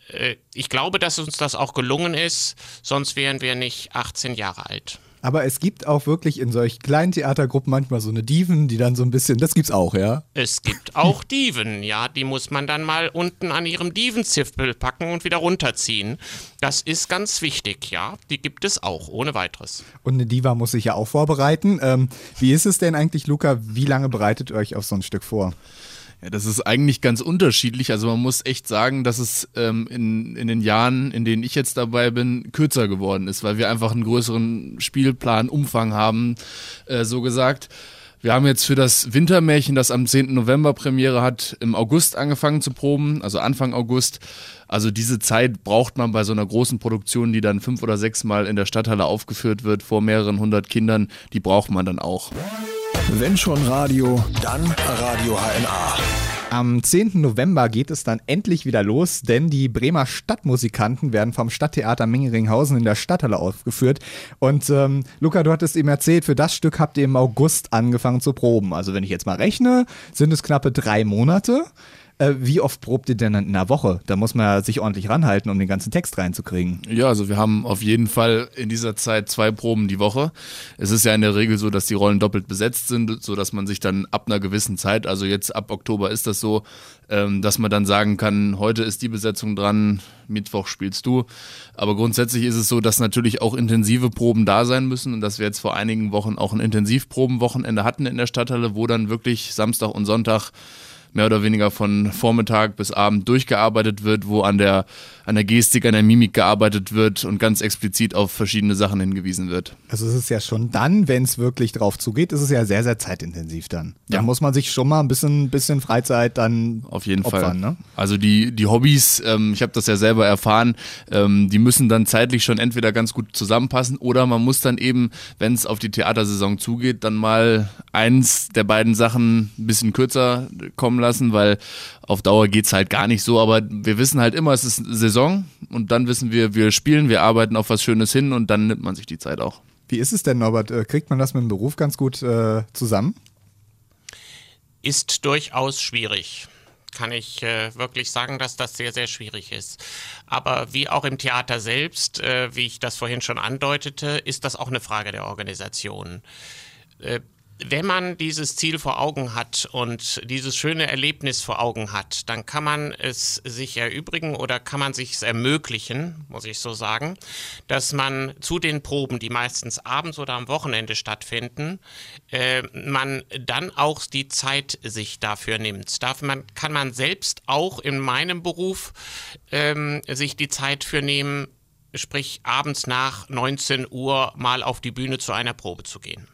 Äh, ich glaube, dass uns das auch gelungen ist, sonst wären wir nicht 18 Jahre alt. Aber es gibt auch wirklich in solch kleinen Theatergruppen manchmal so eine Diven, die dann so ein bisschen, das gibt's auch, ja? Es gibt auch Diven, ja, die muss man dann mal unten an ihrem Divenzipfel packen und wieder runterziehen. Das ist ganz wichtig, ja, die gibt es auch, ohne weiteres. Und eine Diva muss sich ja auch vorbereiten. Ähm, wie ist es denn eigentlich, Luca, wie lange bereitet ihr euch auf so ein Stück vor? Ja, das ist eigentlich ganz unterschiedlich. Also man muss echt sagen, dass es ähm, in, in den Jahren, in denen ich jetzt dabei bin, kürzer geworden ist, weil wir einfach einen größeren Spielplan, Umfang haben, äh, so gesagt. Wir haben jetzt für das Wintermärchen, das am 10. November Premiere hat, im August angefangen zu proben, also Anfang August. Also diese Zeit braucht man bei so einer großen Produktion, die dann fünf oder sechs Mal in der Stadthalle aufgeführt wird, vor mehreren hundert Kindern, die braucht man dann auch. Wenn schon Radio, dann Radio HNA. Am 10. November geht es dann endlich wieder los, denn die Bremer Stadtmusikanten werden vom Stadttheater Mingeringhausen in der Stadthalle aufgeführt. Und ähm, Luca, du hattest eben erzählt, für das Stück habt ihr im August angefangen zu proben. Also wenn ich jetzt mal rechne, sind es knappe drei Monate. Äh, wie oft probt ihr denn in der Woche? Da muss man ja sich ordentlich ranhalten, um den ganzen Text reinzukriegen. Ja, also wir haben auf jeden Fall in dieser Zeit zwei Proben die Woche. Es ist ja in der Regel so, dass die Rollen doppelt besetzt sind, so dass man sich dann ab einer gewissen Zeit, also jetzt ab Oktober ist das so, ähm, dass man dann sagen kann, heute ist die Besetzung dran, Mittwoch spielst du. Aber grundsätzlich ist es so, dass natürlich auch intensive Proben da sein müssen und dass wir jetzt vor einigen Wochen auch ein Intensivprobenwochenende hatten in der Stadthalle, wo dann wirklich Samstag und Sonntag mehr oder weniger von Vormittag bis Abend durchgearbeitet wird, wo an der, an der Gestik, an der Mimik gearbeitet wird und ganz explizit auf verschiedene Sachen hingewiesen wird. Also es ist ja schon dann, wenn es wirklich drauf zugeht, ist es ja sehr, sehr zeitintensiv dann. Da ja. muss man sich schon mal ein bisschen, bisschen Freizeit dann auf jeden opfern, Fall. Ne? Also die, die Hobbys, ähm, ich habe das ja selber erfahren, ähm, die müssen dann zeitlich schon entweder ganz gut zusammenpassen oder man muss dann eben, wenn es auf die Theatersaison zugeht, dann mal eins der beiden Sachen ein bisschen kürzer kommen lassen, weil auf Dauer geht es halt gar nicht so. Aber wir wissen halt immer, es ist Saison und dann wissen wir, wir spielen, wir arbeiten auf was Schönes hin und dann nimmt man sich die Zeit auch. Wie ist es denn, Norbert? Äh, kriegt man das mit dem Beruf ganz gut äh, zusammen? Ist durchaus schwierig kann ich äh, wirklich sagen, dass das sehr, sehr schwierig ist. Aber wie auch im Theater selbst, äh, wie ich das vorhin schon andeutete, ist das auch eine Frage der Organisation. Äh, wenn man dieses Ziel vor Augen hat und dieses schöne Erlebnis vor Augen hat, dann kann man es sich erübrigen oder kann man sich es ermöglichen, muss ich so sagen, dass man zu den Proben, die meistens abends oder am Wochenende stattfinden, äh, man dann auch die Zeit sich dafür nimmt. Dafür man, kann man selbst auch in meinem Beruf ähm, sich die Zeit für nehmen, sprich abends nach 19 Uhr mal auf die Bühne zu einer Probe zu gehen.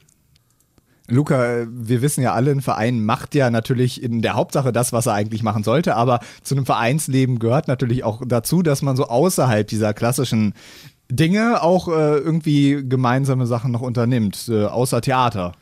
Luca, wir wissen ja alle, ein Verein macht ja natürlich in der Hauptsache das, was er eigentlich machen sollte, aber zu einem Vereinsleben gehört natürlich auch dazu, dass man so außerhalb dieser klassischen Dinge auch äh, irgendwie gemeinsame Sachen noch unternimmt, äh, außer Theater.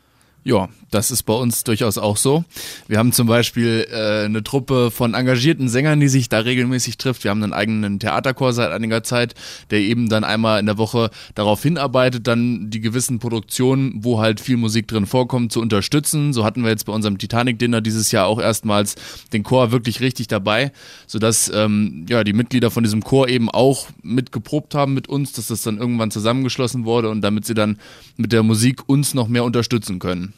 Ja, das ist bei uns durchaus auch so. Wir haben zum Beispiel äh, eine Truppe von engagierten Sängern, die sich da regelmäßig trifft. Wir haben einen eigenen Theaterchor seit einiger Zeit, der eben dann einmal in der Woche darauf hinarbeitet, dann die gewissen Produktionen, wo halt viel Musik drin vorkommt, zu unterstützen. So hatten wir jetzt bei unserem Titanic-Dinner dieses Jahr auch erstmals den Chor wirklich richtig dabei, sodass ähm, ja, die Mitglieder von diesem Chor eben auch mitgeprobt haben mit uns, dass das dann irgendwann zusammengeschlossen wurde und damit sie dann mit der Musik uns noch mehr unterstützen können.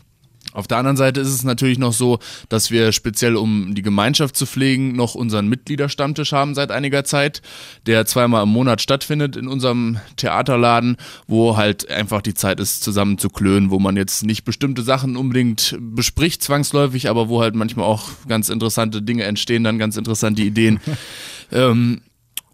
Auf der anderen Seite ist es natürlich noch so, dass wir speziell, um die Gemeinschaft zu pflegen, noch unseren Mitgliederstammtisch haben seit einiger Zeit, der zweimal im Monat stattfindet in unserem Theaterladen, wo halt einfach die Zeit ist, zusammen zu klönen, wo man jetzt nicht bestimmte Sachen unbedingt bespricht, zwangsläufig, aber wo halt manchmal auch ganz interessante Dinge entstehen, dann ganz interessante Ideen. ähm,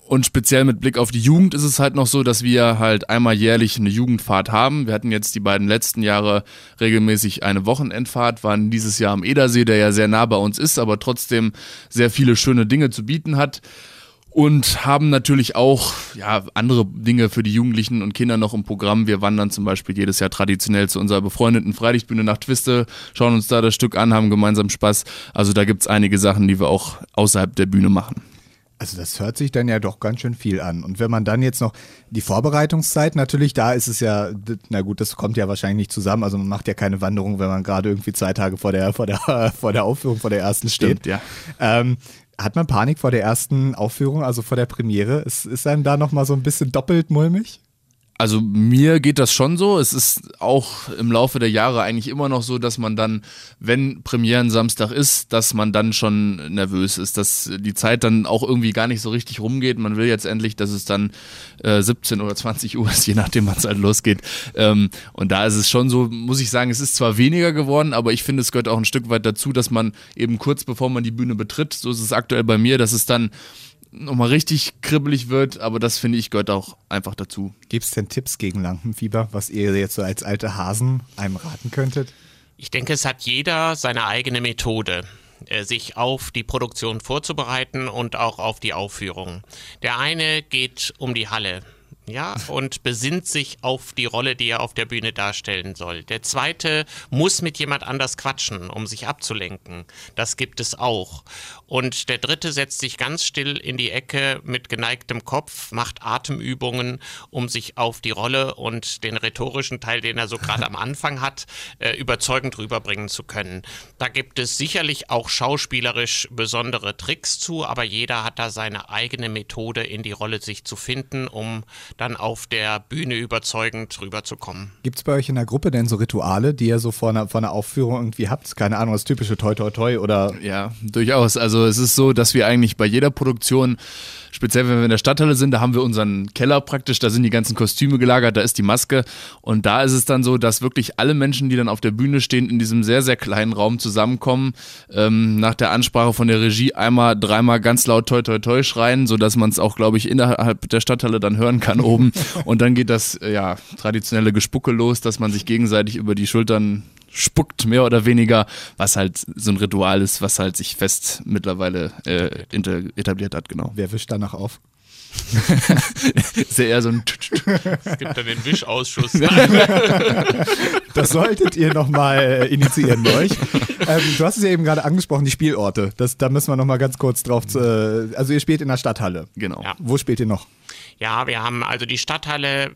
und speziell mit Blick auf die Jugend ist es halt noch so, dass wir halt einmal jährlich eine Jugendfahrt haben. Wir hatten jetzt die beiden letzten Jahre regelmäßig eine Wochenendfahrt, waren dieses Jahr am Edersee, der ja sehr nah bei uns ist, aber trotzdem sehr viele schöne Dinge zu bieten hat. Und haben natürlich auch ja, andere Dinge für die Jugendlichen und Kinder noch im Programm. Wir wandern zum Beispiel jedes Jahr traditionell zu unserer befreundeten Freilichtbühne nach Twiste, schauen uns da das Stück an, haben gemeinsam Spaß. Also da gibt's einige Sachen, die wir auch außerhalb der Bühne machen. Also das hört sich dann ja doch ganz schön viel an. Und wenn man dann jetzt noch die Vorbereitungszeit natürlich, da ist es ja, na gut, das kommt ja wahrscheinlich nicht zusammen. Also man macht ja keine Wanderung, wenn man gerade irgendwie zwei Tage vor der, vor der, vor der Aufführung, vor der ersten steht. Stimmt, ja. Ähm, hat man Panik vor der ersten Aufführung, also vor der Premiere? Ist, ist einem da nochmal so ein bisschen doppelt mulmig? Also mir geht das schon so. Es ist auch im Laufe der Jahre eigentlich immer noch so, dass man dann, wenn Premieren Samstag ist, dass man dann schon nervös ist, dass die Zeit dann auch irgendwie gar nicht so richtig rumgeht. Man will jetzt endlich, dass es dann äh, 17 oder 20 Uhr ist, je nachdem, wann es halt losgeht. Ähm, und da ist es schon so, muss ich sagen, es ist zwar weniger geworden, aber ich finde, es gehört auch ein Stück weit dazu, dass man eben kurz bevor man die Bühne betritt, so ist es aktuell bei mir, dass es dann nochmal richtig kribbelig wird, aber das finde ich gehört auch einfach dazu. Gibt es denn Tipps gegen Lampenfieber, was ihr jetzt so als alte Hasen einem raten könntet? Ich denke, es hat jeder seine eigene Methode äh, sich auf die Produktion vorzubereiten und auch auf die Aufführung. Der eine geht um die Halle, ja, und besinnt sich auf die Rolle, die er auf der Bühne darstellen soll. Der zweite muss mit jemand anders quatschen, um sich abzulenken. Das gibt es auch. Und der dritte setzt sich ganz still in die Ecke mit geneigtem Kopf, macht Atemübungen, um sich auf die Rolle und den rhetorischen Teil, den er so gerade am Anfang hat, äh, überzeugend rüberbringen zu können. Da gibt es sicherlich auch schauspielerisch besondere Tricks zu, aber jeder hat da seine eigene Methode, in die Rolle sich zu finden, um dann auf der Bühne überzeugend rüberzukommen. Gibt es bei euch in der Gruppe denn so Rituale, die ihr so vor einer, vor einer Aufführung irgendwie habt? Keine Ahnung, das typische Toi Toi Toi oder? Ja, durchaus. Also es ist so, dass wir eigentlich bei jeder Produktion speziell wenn wir in der Stadthalle sind, da haben wir unseren Keller praktisch, da sind die ganzen Kostüme gelagert, da ist die Maske und da ist es dann so, dass wirklich alle Menschen, die dann auf der Bühne stehen, in diesem sehr, sehr kleinen Raum zusammenkommen, ähm, nach der Ansprache von der Regie einmal, dreimal ganz laut toi toi toi schreien, sodass man es auch, glaube ich, innerhalb der Stadthalle dann hören kann oben und dann geht das, ja, traditionelle Gespucke los, dass man sich gegenseitig über die Schultern spuckt, mehr oder weniger, was halt so ein Ritual ist, was halt sich fest mittlerweile äh, etabliert hat, genau. Wer wischt danach auf? ist ja eher so ein. es gibt dann den Wischausschuss. das solltet ihr nochmal äh, initiieren bei euch. Ähm, du hast es ja eben gerade angesprochen, die Spielorte. Das, da müssen wir nochmal ganz kurz drauf. Zu, äh, also, ihr spielt in der Stadthalle. Genau. Ja. Wo spielt ihr noch? Ja, wir haben also die Stadthalle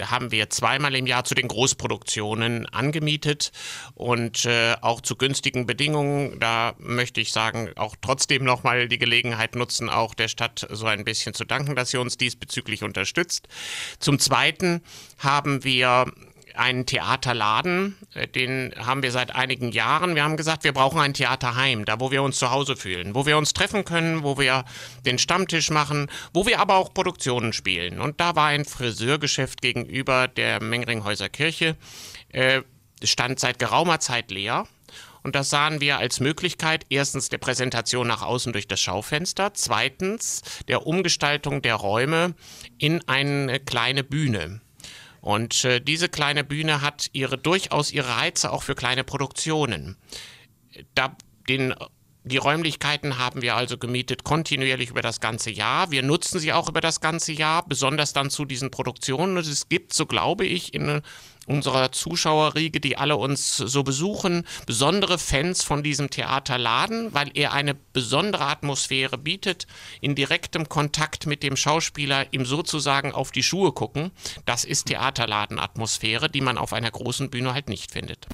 haben wir zweimal im Jahr zu den Großproduktionen angemietet und äh, auch zu günstigen Bedingungen. Da möchte ich sagen, auch trotzdem nochmal die Gelegenheit nutzen, auch der Stadt so ein bisschen zu danken, dass sie uns diesbezüglich unterstützt. Zum Zweiten haben wir einen Theaterladen, äh, den haben wir seit einigen Jahren. Wir haben gesagt, wir brauchen ein Theaterheim, da wo wir uns zu Hause fühlen, wo wir uns treffen können, wo wir den Stammtisch machen, wo wir aber auch Produktionen spielen. Und da war ein Friseurgeschäft gegenüber der Mengringhäuser Kirche, äh, stand seit geraumer Zeit leer. Und das sahen wir als Möglichkeit erstens der Präsentation nach außen durch das Schaufenster, zweitens der Umgestaltung der Räume in eine kleine Bühne. Und äh, diese kleine Bühne hat ihre durchaus ihre Reize auch für kleine Produktionen. Da den die Räumlichkeiten haben wir also gemietet kontinuierlich über das ganze Jahr. Wir nutzen sie auch über das ganze Jahr, besonders dann zu diesen Produktionen. Und es gibt, so glaube ich, in unserer Zuschauerriege, die alle uns so besuchen, besondere Fans von diesem Theaterladen, weil er eine besondere Atmosphäre bietet, in direktem Kontakt mit dem Schauspieler ihm sozusagen auf die Schuhe gucken. Das ist Theaterladenatmosphäre, die man auf einer großen Bühne halt nicht findet.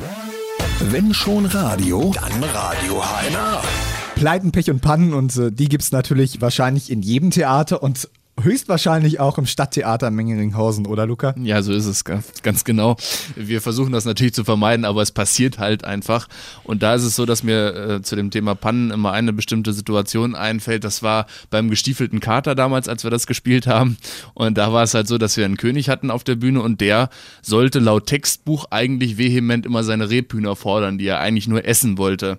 Wenn schon Radio, dann Radio HNA. Pleiten, Pech und Pannen und äh, die gibt es natürlich wahrscheinlich in jedem Theater und höchstwahrscheinlich auch im Stadttheater Mengeringhausen, oder Luca? Ja, so ist es ganz, genau. Wir versuchen das natürlich zu vermeiden, aber es passiert halt einfach. Und da ist es so, dass mir äh, zu dem Thema Pannen immer eine bestimmte Situation einfällt. Das war beim gestiefelten Kater damals, als wir das gespielt haben. Und da war es halt so, dass wir einen König hatten auf der Bühne und der sollte laut Textbuch eigentlich vehement immer seine Rebhühner fordern, die er eigentlich nur essen wollte.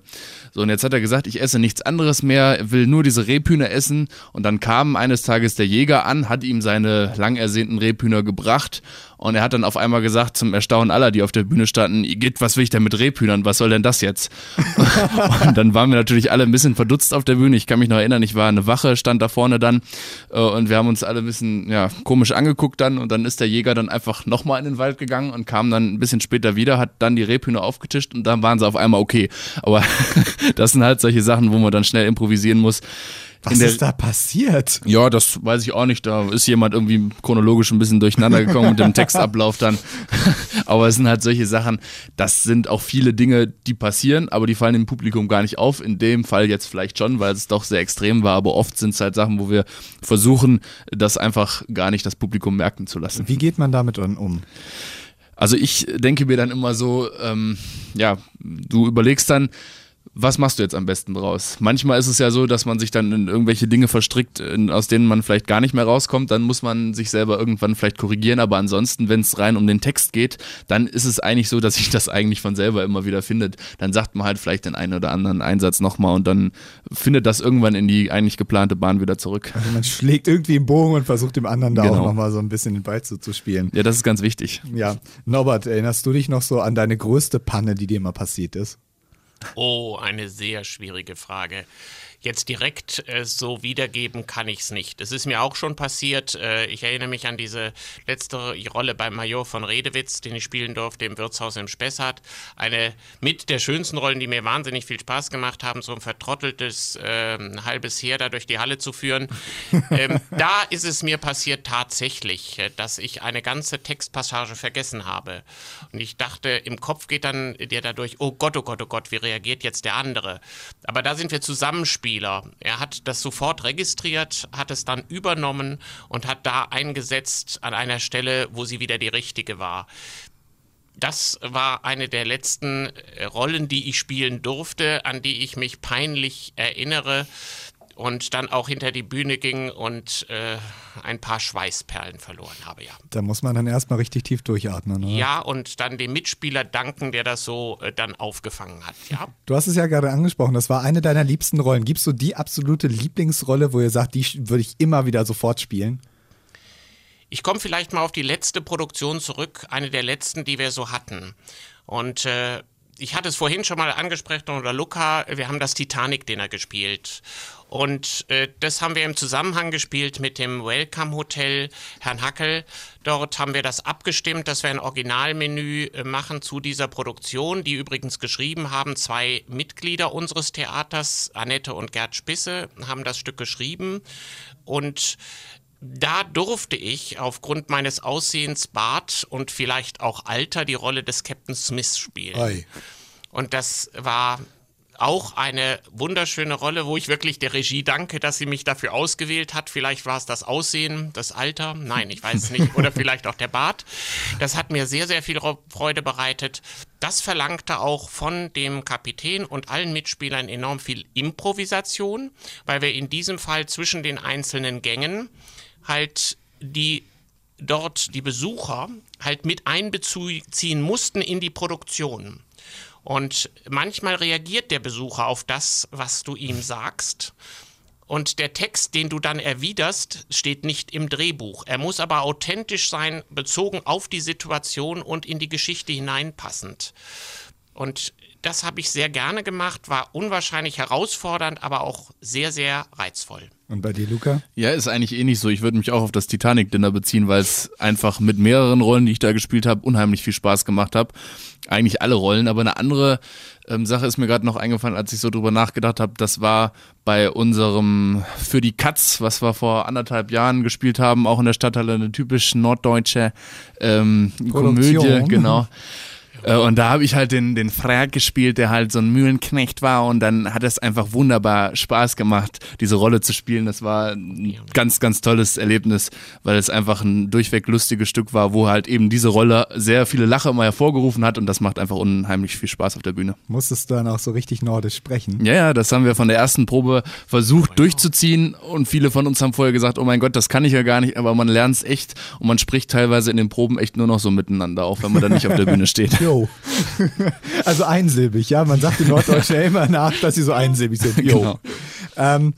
So, und jetzt hat er gesagt, ich esse nichts anderes mehr, will nur diese Rebhühner essen. Und dann kam eines Tages der Jäger an, hat ihm seine lang ersehnten Rebhühner gebracht und er hat dann auf einmal gesagt, zum Erstaunen aller, die auf der Bühne standen, geht, was will ich denn mit Rebhühnern? Was soll denn das jetzt? und dann waren wir natürlich alle ein bisschen verdutzt auf der Bühne. Ich kann mich noch erinnern, ich war eine Wache, stand da vorne dann äh, und wir haben uns alle ein bisschen ja, komisch angeguckt dann und dann ist der Jäger dann einfach nochmal in den Wald gegangen und kam dann ein bisschen später wieder, hat dann die Rebhühner aufgetischt und dann waren sie auf einmal okay. Aber das sind halt solche Sachen, wo man dann schnell improvisieren muss. Was der, ist da passiert? Ja, das weiß ich auch nicht. Da ist jemand irgendwie chronologisch ein bisschen durcheinander gekommen mit dem Textablauf dann. aber es sind halt solche Sachen, das sind auch viele Dinge, die passieren, aber die fallen dem Publikum gar nicht auf. In dem Fall jetzt vielleicht schon, weil es doch sehr extrem war, aber oft sind es halt Sachen, wo wir versuchen, das einfach gar nicht das Publikum merken zu lassen. Wie geht man damit um? Also ich denke mir dann immer so, ähm, ja, du überlegst dann, was machst du jetzt am besten draus? Manchmal ist es ja so, dass man sich dann in irgendwelche Dinge verstrickt, in, aus denen man vielleicht gar nicht mehr rauskommt. Dann muss man sich selber irgendwann vielleicht korrigieren. Aber ansonsten, wenn es rein um den Text geht, dann ist es eigentlich so, dass sich das eigentlich von selber immer wieder findet. Dann sagt man halt vielleicht den einen oder anderen Einsatz nochmal und dann findet das irgendwann in die eigentlich geplante Bahn wieder zurück. Also man schlägt irgendwie einen Bogen und versucht dem anderen da genau. auch nochmal so ein bisschen den Ball zuzuspielen. Ja, das ist ganz wichtig. Ja. Norbert, erinnerst du dich noch so an deine größte Panne, die dir mal passiert ist? Oh, eine sehr schwierige Frage. Jetzt direkt äh, so wiedergeben kann ich es nicht. Es ist mir auch schon passiert. Äh, ich erinnere mich an diese letzte Rolle beim Major von Redewitz, den ich spielen durfte im Wirtshaus im Spessart. Eine mit der schönsten Rollen, die mir wahnsinnig viel Spaß gemacht haben, so ein vertrotteltes äh, halbes Heer da durch die Halle zu führen. ähm, da ist es mir passiert tatsächlich, äh, dass ich eine ganze Textpassage vergessen habe. Und ich dachte, im Kopf geht dann der dadurch, oh Gott, oh Gott, oh Gott, wie reagiert jetzt der andere? Aber da sind wir zusammenspielen Spieler. Er hat das sofort registriert, hat es dann übernommen und hat da eingesetzt an einer Stelle, wo sie wieder die richtige war. Das war eine der letzten Rollen, die ich spielen durfte, an die ich mich peinlich erinnere und dann auch hinter die Bühne ging und äh, ein paar Schweißperlen verloren habe, ja. Da muss man dann erstmal richtig tief durchatmen, oder? Ja, und dann dem Mitspieler danken, der das so äh, dann aufgefangen hat, ja. Du hast es ja gerade angesprochen, das war eine deiner liebsten Rollen. Gibst du die absolute Lieblingsrolle, wo ihr sagt, die würde ich immer wieder sofort spielen? Ich komme vielleicht mal auf die letzte Produktion zurück, eine der letzten, die wir so hatten. Und äh, ich hatte es vorhin schon mal angesprochen oder Luca, wir haben das Titanic-Dinner gespielt. Und äh, das haben wir im Zusammenhang gespielt mit dem Welcome Hotel Herrn Hackel. Dort haben wir das abgestimmt, dass wir ein Originalmenü äh, machen zu dieser Produktion, die übrigens geschrieben haben. Zwei Mitglieder unseres Theaters, Annette und Gerd Spisse, haben das Stück geschrieben. Und da durfte ich aufgrund meines Aussehens, Bart und vielleicht auch Alter die Rolle des Captain Smith spielen. Ei. Und das war auch eine wunderschöne Rolle, wo ich wirklich der Regie danke, dass sie mich dafür ausgewählt hat. Vielleicht war es das Aussehen, das Alter, nein, ich weiß es nicht. Oder vielleicht auch der Bart. Das hat mir sehr, sehr viel Freude bereitet. Das verlangte auch von dem Kapitän und allen Mitspielern enorm viel Improvisation, weil wir in diesem Fall zwischen den einzelnen Gängen halt die dort die Besucher halt mit einbeziehen mussten in die Produktion. Und manchmal reagiert der Besucher auf das, was du ihm sagst. Und der Text, den du dann erwiderst, steht nicht im Drehbuch. Er muss aber authentisch sein, bezogen auf die Situation und in die Geschichte hineinpassend. Und das habe ich sehr gerne gemacht, war unwahrscheinlich herausfordernd, aber auch sehr, sehr reizvoll. Und bei dir, Luca? Ja, ist eigentlich eh nicht so. Ich würde mich auch auf das Titanic-Dinner beziehen, weil es einfach mit mehreren Rollen, die ich da gespielt habe, unheimlich viel Spaß gemacht habe. Eigentlich alle Rollen, aber eine andere ähm, Sache ist mir gerade noch eingefallen, als ich so drüber nachgedacht habe. Das war bei unserem Für die Katz, was wir vor anderthalb Jahren gespielt haben, auch in der Stadthalle, eine typisch norddeutsche ähm, Komödie, genau. Äh, und da habe ich halt den, den Frag gespielt, der halt so ein Mühlenknecht war und dann hat es einfach wunderbar Spaß gemacht, diese Rolle zu spielen. Das war ein ganz, ganz tolles Erlebnis, weil es einfach ein durchweg lustiges Stück war, wo halt eben diese Rolle sehr viele Lacher immer hervorgerufen hat und das macht einfach unheimlich viel Spaß auf der Bühne. Musstest du dann auch so richtig nordisch sprechen? Ja, ja, das haben wir von der ersten Probe versucht oh, durchzuziehen und viele von uns haben vorher gesagt, oh mein Gott, das kann ich ja gar nicht, aber man lernt es echt und man spricht teilweise in den Proben echt nur noch so miteinander, auch wenn man dann nicht auf der Bühne steht. Jo. also einsilbig, ja. Man sagt in Norddeutsch ja immer nach, dass sie so einsilbig sind. Jo. Genau. Ähm,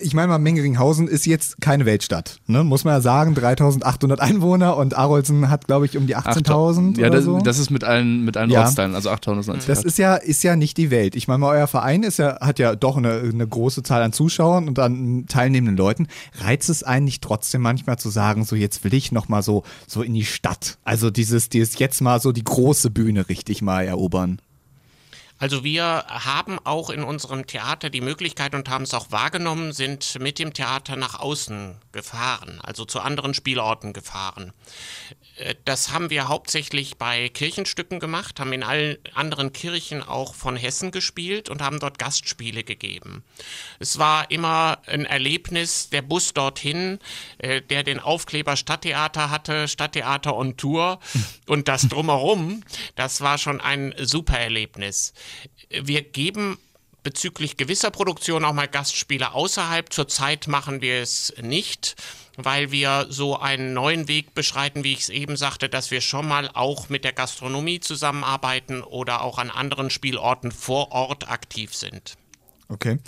ich meine mal, Mengeringhausen ist jetzt keine Weltstadt, ne? muss man ja sagen. 3800 Einwohner und Arolsen hat, glaube ich, um die 18.000 Ja, das, so. das ist mit allen, mit allen ja. Ortsteilen, also 890. Das ist ja, ist ja nicht die Welt. Ich meine mal, euer Verein ist ja, hat ja doch eine, eine große Zahl an Zuschauern und an teilnehmenden Leuten. Reizt es eigentlich trotzdem manchmal zu sagen, so jetzt will ich nochmal so, so in die Stadt. Also dieses, dieses jetzt mal so die große Bühne richtig mal erobern. Also wir haben auch in unserem Theater die Möglichkeit und haben es auch wahrgenommen, sind mit dem Theater nach außen gefahren, also zu anderen Spielorten gefahren. Äh, das haben wir hauptsächlich bei Kirchenstücken gemacht, haben in allen anderen Kirchen auch von Hessen gespielt und haben dort Gastspiele gegeben. Es war immer ein Erlebnis, der Bus dorthin, äh, der den Aufkleber Stadttheater hatte, Stadttheater on Tour und das drumherum, das war schon ein super Erlebnis. Wir geben bezüglich gewisser Produktionen auch mal Gastspiele außerhalb. Zurzeit machen wir es nicht, weil wir so einen neuen Weg beschreiten, wie ich es eben sagte, dass wir schon mal auch mit der Gastronomie zusammenarbeiten oder auch an anderen Spielorten vor Ort aktiv sind. Okay.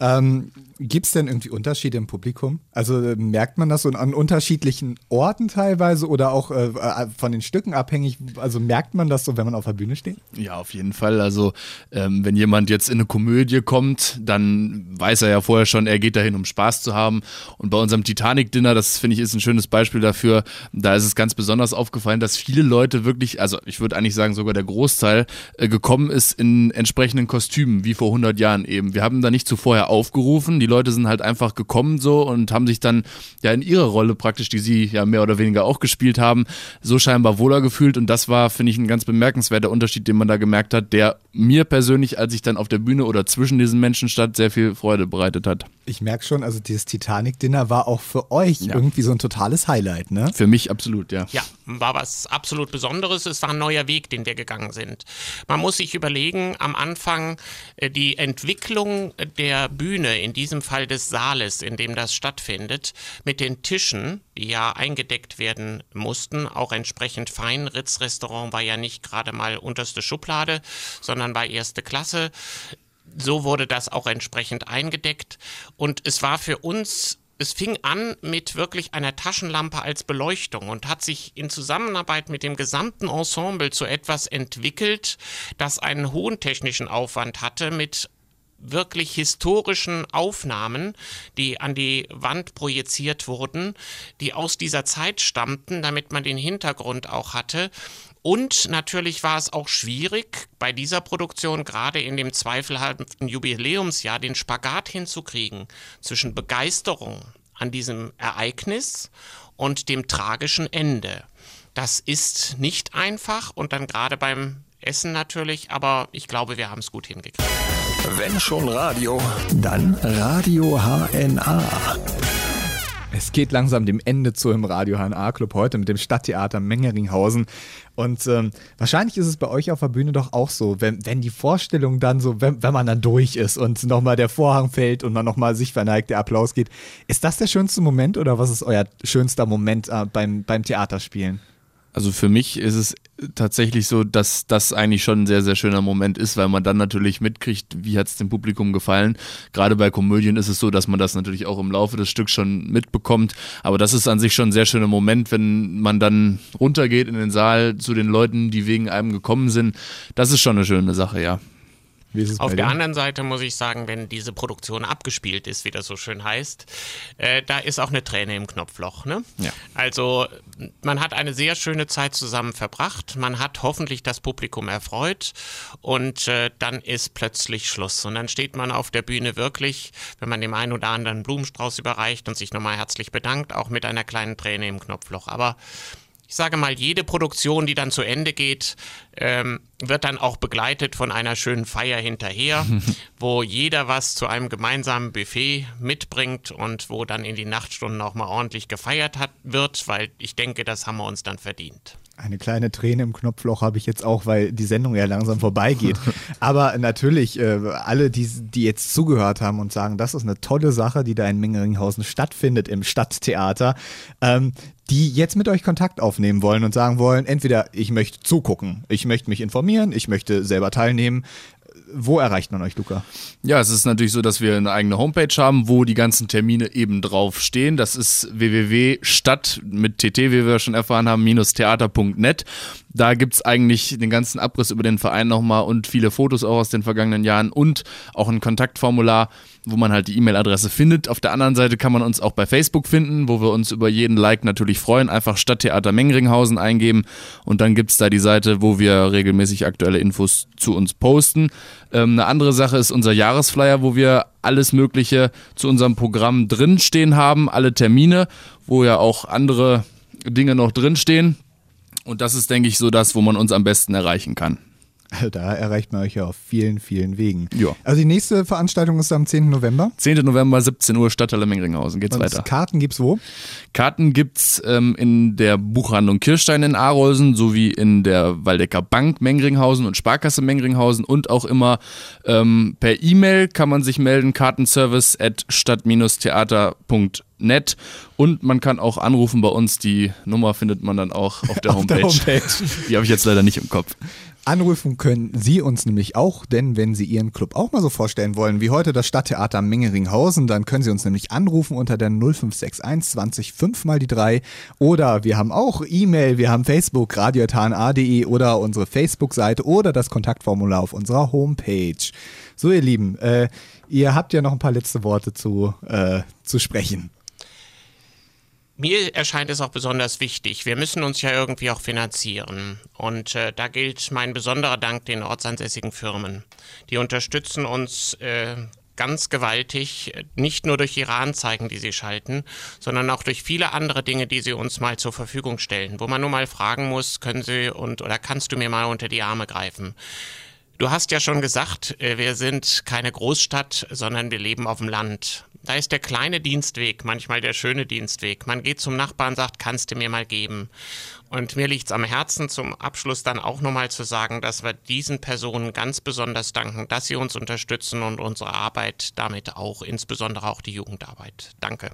Ähm, Gibt es denn irgendwie Unterschiede im Publikum? Also äh, merkt man das so an unterschiedlichen Orten teilweise oder auch äh, äh, von den Stücken abhängig? Also merkt man das so, wenn man auf der Bühne steht? Ja, auf jeden Fall. Also ähm, wenn jemand jetzt in eine Komödie kommt, dann weiß er ja vorher schon, er geht dahin, um Spaß zu haben. Und bei unserem Titanic-Dinner, das finde ich ist ein schönes Beispiel dafür, da ist es ganz besonders aufgefallen, dass viele Leute wirklich, also ich würde eigentlich sagen sogar der Großteil, äh, gekommen ist in entsprechenden Kostümen, wie vor 100 Jahren eben. Wir haben da nicht zuvor aufgerufen, die Leute sind halt einfach gekommen so und haben sich dann ja in ihrer Rolle praktisch, die sie ja mehr oder weniger auch gespielt haben, so scheinbar wohler gefühlt. Und das war, finde ich, ein ganz bemerkenswerter Unterschied, den man da gemerkt hat, der mir persönlich, als ich dann auf der Bühne oder zwischen diesen Menschen stand, sehr viel Freude bereitet hat. Ich merke schon, also dieses Titanic-Dinner war auch für euch ja. irgendwie so ein totales Highlight, ne? Für mich absolut, ja. Ja, war was absolut Besonderes. Es war ein neuer Weg, den wir gegangen sind. Man muss sich überlegen, am Anfang äh, die Entwicklung der Bühne, in diesem Fall des Saales, in dem das stattfindet, mit den Tischen, die ja eingedeckt werden mussten, auch entsprechend fein. Ritz Restaurant war ja nicht gerade mal unterste Schublade, sondern war erste Klasse. So wurde das auch entsprechend eingedeckt. Und es war für uns es fing an mit wirklich einer Taschenlampe als Beleuchtung und hat sich in Zusammenarbeit mit dem gesamten Ensemble zu etwas entwickelt, das einen hohen technischen Aufwand hatte mit wirklich historischen Aufnahmen, die an die Wand projiziert wurden, die aus dieser Zeit stammten, damit man den Hintergrund auch hatte. Und natürlich war es auch schwierig, bei dieser Produktion gerade in dem zweifelhaften Jubiläumsjahr den Spagat hinzukriegen zwischen Begeisterung an diesem Ereignis und dem tragischen Ende. Das ist nicht einfach und dann gerade beim Essen natürlich, aber ich glaube, wir haben es gut hingekriegt. Wenn schon Radio, dann Radio HNA. Es geht langsam dem Ende zu im Radio HNA Club heute mit dem Stadttheater Mengeringhausen. Und ähm, wahrscheinlich ist es bei euch auf der Bühne doch auch so, wenn, wenn die Vorstellung dann so, wenn, wenn man dann durch ist und nochmal der Vorhang fällt und man nochmal sich verneigt, der Applaus geht. Ist das der schönste Moment oder was ist euer schönster Moment äh, beim, beim Theaterspielen? Also für mich ist es tatsächlich so, dass das eigentlich schon ein sehr, sehr schöner Moment ist, weil man dann natürlich mitkriegt, wie hat es dem Publikum gefallen. Gerade bei Komödien ist es so, dass man das natürlich auch im Laufe des Stücks schon mitbekommt. Aber das ist an sich schon ein sehr schöner Moment, wenn man dann runtergeht in den Saal zu den Leuten, die wegen einem gekommen sind. Das ist schon eine schöne Sache, ja. Auf der anderen Seite muss ich sagen, wenn diese Produktion abgespielt ist, wie das so schön heißt, äh, da ist auch eine Träne im Knopfloch. Ne? Ja. Also man hat eine sehr schöne Zeit zusammen verbracht, man hat hoffentlich das Publikum erfreut und äh, dann ist plötzlich Schluss. Und dann steht man auf der Bühne wirklich, wenn man dem einen oder anderen Blumenstrauß überreicht und sich nochmal herzlich bedankt, auch mit einer kleinen Träne im Knopfloch. Aber ich sage mal, jede Produktion, die dann zu Ende geht, ähm, wird dann auch begleitet von einer schönen Feier hinterher, wo jeder was zu einem gemeinsamen Buffet mitbringt und wo dann in die Nachtstunden auch mal ordentlich gefeiert hat, wird, weil ich denke, das haben wir uns dann verdient. Eine kleine Träne im Knopfloch habe ich jetzt auch, weil die Sendung ja langsam vorbeigeht. Aber natürlich, äh, alle, die, die jetzt zugehört haben und sagen, das ist eine tolle Sache, die da in Mengeringhausen stattfindet im Stadttheater, ähm, die jetzt mit euch Kontakt aufnehmen wollen und sagen wollen, entweder ich möchte zugucken, ich möchte mich informieren, ich möchte selber teilnehmen. Wo erreicht man euch, Luca? Ja, es ist natürlich so, dass wir eine eigene Homepage haben, wo die ganzen Termine eben drauf stehen. Das ist www.stadt mit tt, wie wir schon erfahren haben, minus theater.net. Da gibt es eigentlich den ganzen Abriss über den Verein nochmal und viele Fotos auch aus den vergangenen Jahren und auch ein Kontaktformular wo man halt die E-Mail-Adresse findet. Auf der anderen Seite kann man uns auch bei Facebook finden, wo wir uns über jeden Like natürlich freuen. Einfach Stadttheater Mengringhausen eingeben und dann gibt es da die Seite, wo wir regelmäßig aktuelle Infos zu uns posten. Ähm, eine andere Sache ist unser Jahresflyer, wo wir alles Mögliche zu unserem Programm drinstehen haben, alle Termine, wo ja auch andere Dinge noch drinstehen. Und das ist, denke ich, so das, wo man uns am besten erreichen kann. Also da erreicht man euch ja auf vielen, vielen Wegen. Ja. Also die nächste Veranstaltung ist am 10. November. 10. November, 17 Uhr, Stadthalle Mengringhausen. Geht's Und weiter. Karten gibt's wo? Karten gibt's ähm, in der Buchhandlung Kirstein in Arolsen sowie in der Waldecker Bank Mengringhausen und Sparkasse Mengringhausen und auch immer ähm, per E-Mail kann man sich melden, kartenservice at stadt-theater.net und man kann auch anrufen bei uns. Die Nummer findet man dann auch auf der Auf der Homepage. Homepage. Die habe ich jetzt leider nicht im Kopf. Anrufen können Sie uns nämlich auch, denn wenn Sie Ihren Club auch mal so vorstellen wollen, wie heute das Stadttheater Mengeringhausen, dann können Sie uns nämlich anrufen unter der 0561 20 5 mal die 3 oder wir haben auch E-Mail, wir haben Facebook, radiotan.de oder unsere Facebook-Seite oder das Kontaktformular auf unserer Homepage. So ihr Lieben, äh, ihr habt ja noch ein paar letzte Worte zu, äh, zu sprechen. Mir erscheint es auch besonders wichtig. Wir müssen uns ja irgendwie auch finanzieren. Und äh, da gilt mein besonderer Dank den ortsansässigen Firmen. Die unterstützen uns äh, ganz gewaltig, nicht nur durch ihre Anzeigen, die sie schalten, sondern auch durch viele andere Dinge, die sie uns mal zur Verfügung stellen, wo man nur mal fragen muss, können sie und oder kannst du mir mal unter die Arme greifen? Du hast ja schon gesagt, äh, wir sind keine Großstadt, sondern wir leben auf dem Land. Da ist der kleine Dienstweg manchmal der schöne Dienstweg. Man geht zum Nachbarn, sagt, kannst du mir mal geben. Und mir liegt es am Herzen, zum Abschluss dann auch nochmal zu sagen, dass wir diesen Personen ganz besonders danken, dass sie uns unterstützen und unsere Arbeit damit auch, insbesondere auch die Jugendarbeit. Danke.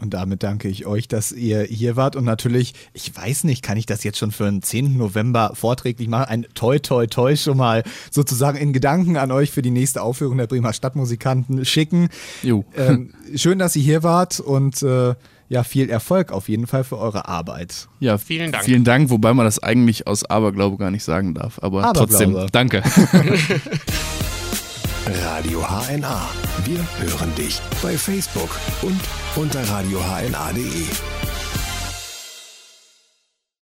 Und damit danke ich euch, dass ihr hier wart. Und natürlich, ich weiß nicht, kann ich das jetzt schon für den 10. November vorträglich machen? Ein Toi, Toi, Toi schon mal sozusagen in Gedanken an euch für die nächste Aufführung der Bremer Stadtmusikanten schicken. Jo. Ähm, schön, dass ihr hier wart und äh, ja, viel Erfolg auf jeden Fall für eure Arbeit. Ja, Vielen Dank. Vielen Dank, wobei man das eigentlich aus Aberglaube gar nicht sagen darf. Aber Aberglaube. trotzdem, danke. Radio HNA. Wir hören dich bei Facebook und unter radiohna.de.